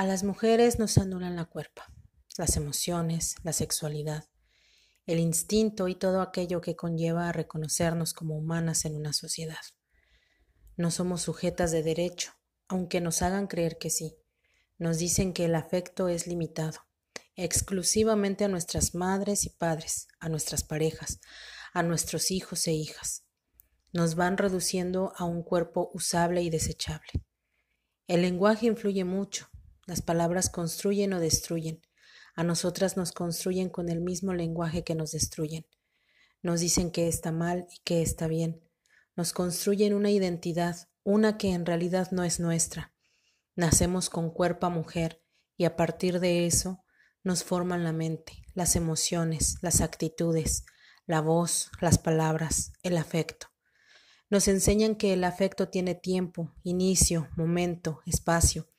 A las mujeres nos anulan la cuerpa, las emociones, la sexualidad, el instinto y todo aquello que conlleva a reconocernos como humanas en una sociedad. No somos sujetas de derecho, aunque nos hagan creer que sí. Nos dicen que el afecto es limitado, exclusivamente a nuestras madres y padres, a nuestras parejas, a nuestros hijos e hijas. Nos van reduciendo a un cuerpo usable y desechable. El lenguaje influye mucho. Las palabras construyen o destruyen. A nosotras nos construyen con el mismo lenguaje que nos destruyen. Nos dicen que está mal y que está bien. Nos construyen una identidad, una que en realidad no es nuestra. Nacemos con cuerpo a mujer y a partir de eso nos forman la mente, las emociones, las actitudes, la voz, las palabras, el afecto. Nos enseñan que el afecto tiene tiempo, inicio, momento, espacio,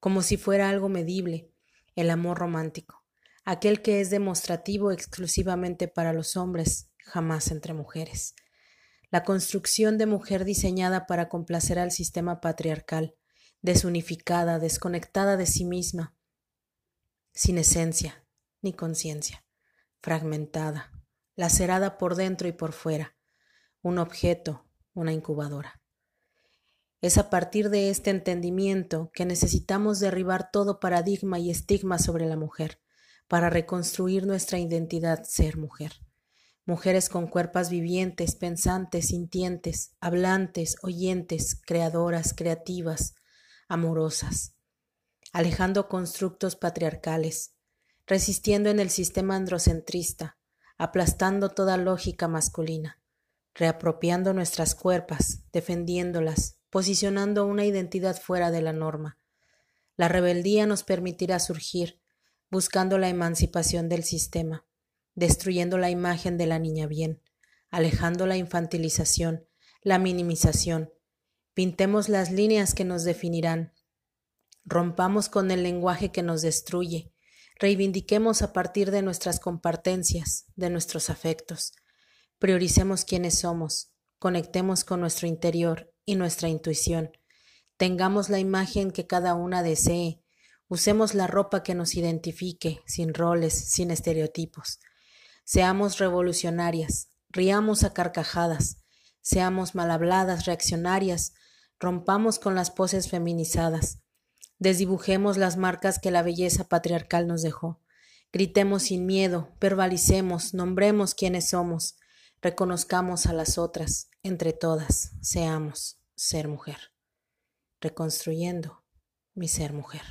como si fuera algo medible, el amor romántico, aquel que es demostrativo exclusivamente para los hombres, jamás entre mujeres. La construcción de mujer diseñada para complacer al sistema patriarcal, desunificada, desconectada de sí misma, sin esencia ni conciencia, fragmentada, lacerada por dentro y por fuera, un objeto, una incubadora. Es a partir de este entendimiento que necesitamos derribar todo paradigma y estigma sobre la mujer para reconstruir nuestra identidad ser mujer. Mujeres con cuerpos vivientes, pensantes, sintientes, hablantes, oyentes, creadoras, creativas, amorosas, alejando constructos patriarcales, resistiendo en el sistema androcentrista, aplastando toda lógica masculina, reapropiando nuestras cuerpas, defendiéndolas, posicionando una identidad fuera de la norma. La rebeldía nos permitirá surgir, buscando la emancipación del sistema, destruyendo la imagen de la niña bien, alejando la infantilización, la minimización. Pintemos las líneas que nos definirán. Rompamos con el lenguaje que nos destruye, Reivindiquemos a partir de nuestras compartencias, de nuestros afectos. Prioricemos quiénes somos, conectemos con nuestro interior y nuestra intuición. Tengamos la imagen que cada una desee. Usemos la ropa que nos identifique, sin roles, sin estereotipos. Seamos revolucionarias, riamos a carcajadas, seamos mal habladas, reaccionarias, rompamos con las poses feminizadas. Desdibujemos las marcas que la belleza patriarcal nos dejó. Gritemos sin miedo, verbalicemos, nombremos quiénes somos, reconozcamos a las otras, entre todas, seamos ser mujer. Reconstruyendo mi ser mujer.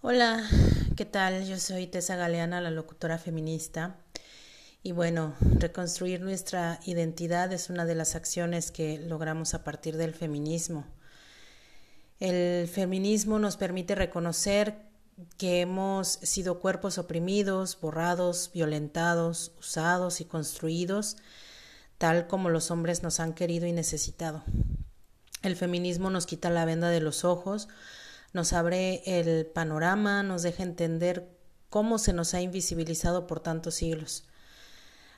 Hola, ¿qué tal? Yo soy Tessa Galeana, la locutora feminista. Y bueno, reconstruir nuestra identidad es una de las acciones que logramos a partir del feminismo. El feminismo nos permite reconocer que hemos sido cuerpos oprimidos, borrados, violentados, usados y construidos tal como los hombres nos han querido y necesitado. El feminismo nos quita la venda de los ojos, nos abre el panorama, nos deja entender cómo se nos ha invisibilizado por tantos siglos.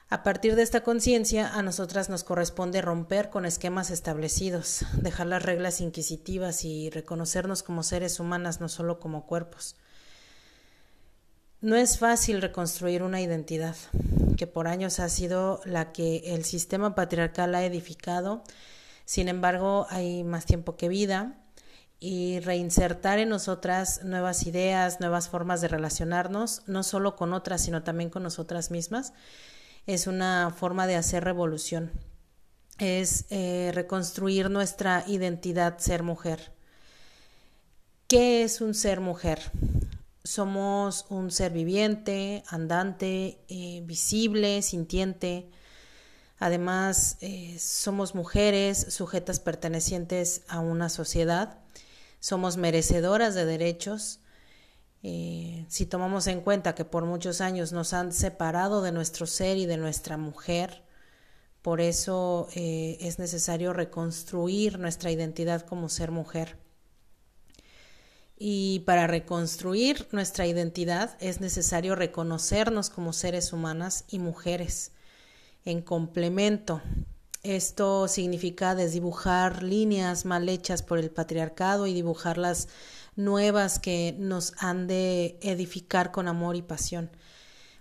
A partir de esta conciencia, a nosotras nos corresponde romper con esquemas establecidos, dejar las reglas inquisitivas y reconocernos como seres humanas, no solo como cuerpos. No es fácil reconstruir una identidad que por años ha sido la que el sistema patriarcal ha edificado. Sin embargo, hay más tiempo que vida y reinsertar en nosotras nuevas ideas, nuevas formas de relacionarnos, no solo con otras, sino también con nosotras mismas, es una forma de hacer revolución, es eh, reconstruir nuestra identidad ser mujer. ¿Qué es un ser mujer? Somos un ser viviente, andante, eh, visible, sintiente. Además, eh, somos mujeres sujetas pertenecientes a una sociedad somos merecedoras de derechos. Eh, si tomamos en cuenta que por muchos años nos han separado de nuestro ser y de nuestra mujer, por eso eh, es necesario reconstruir nuestra identidad como ser mujer. Y para reconstruir nuestra identidad es necesario reconocernos como seres humanas y mujeres en complemento. Esto significa desdibujar líneas mal hechas por el patriarcado y dibujar las nuevas que nos han de edificar con amor y pasión.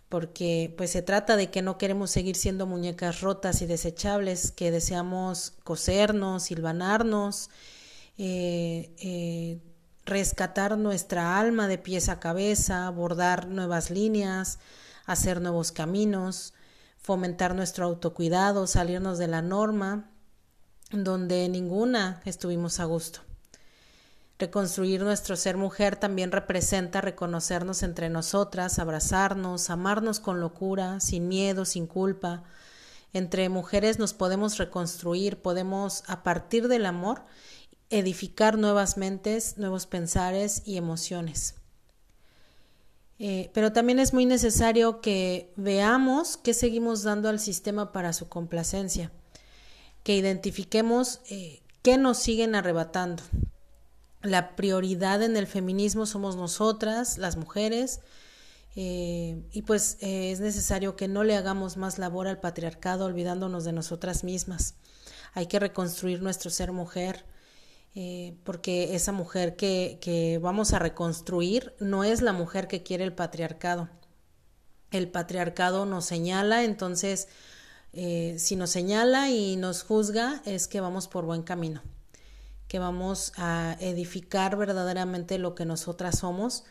Porque pues se trata de que no queremos seguir siendo muñecas rotas y desechables, que deseamos cosernos, silvanarnos, eh, eh, rescatar nuestra alma de pies a cabeza, bordar nuevas líneas, hacer nuevos caminos, fomentar nuestro autocuidado, salirnos de la norma, donde ninguna estuvimos a gusto. Reconstruir nuestro ser mujer también representa reconocernos entre nosotras, abrazarnos, amarnos con locura, sin miedo, sin culpa. Entre mujeres nos podemos reconstruir, podemos, a partir del amor, edificar nuevas mentes, nuevos pensares y emociones. Eh, pero también es muy necesario que veamos qué seguimos dando al sistema para su complacencia, que identifiquemos eh, qué nos siguen arrebatando. La prioridad en el feminismo somos nosotras, las mujeres, eh, y pues es necesario que no le hagamos más labor al patriarcado olvidándonos de nosotras mismas. Hay que reconstruir nuestro ser mujer, eh, porque esa mujer que, que vamos a reconstruir no es la mujer que quiere el patriarcado. El patriarcado nos señala, entonces eh, si nos señala y nos juzga es que vamos por buen camino, vamos a edificar verdaderamente lo que nosotras somos,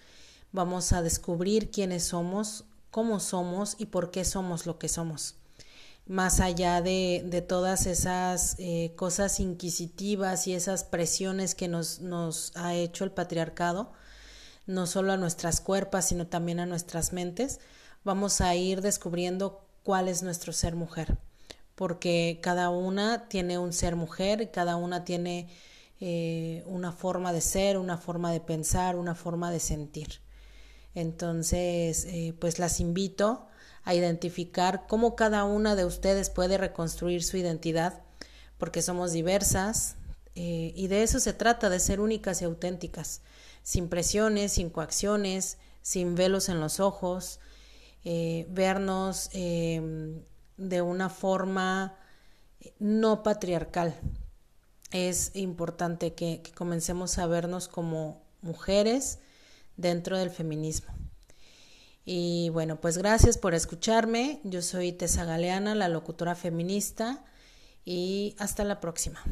vamos a descubrir quiénes somos, cómo somos y por qué somos lo que somos. Más allá de, de todas esas eh, cosas inquisitivas y esas presiones que nos, nos ha hecho el patriarcado, no solo a nuestras cuerpos, sino también a nuestras mentes, vamos a ir descubriendo cuál es nuestro ser mujer, porque cada una tiene un ser mujer, cada una tiene eh, una forma de ser, una forma de pensar, una forma de sentir. Entonces, eh, pues las invito a identificar cómo cada una de ustedes puede reconstruir su identidad, porque somos diversas eh, y de eso se trata, de ser únicas y auténticas, sin presiones, sin coacciones, sin velos en los ojos, vernos de una forma no patriarcal. Es importante que comencemos a vernos como mujeres dentro del feminismo. Y bueno, pues gracias por escucharme. Yo soy Tessa Galeana, la locutora feminista, y hasta la próxima.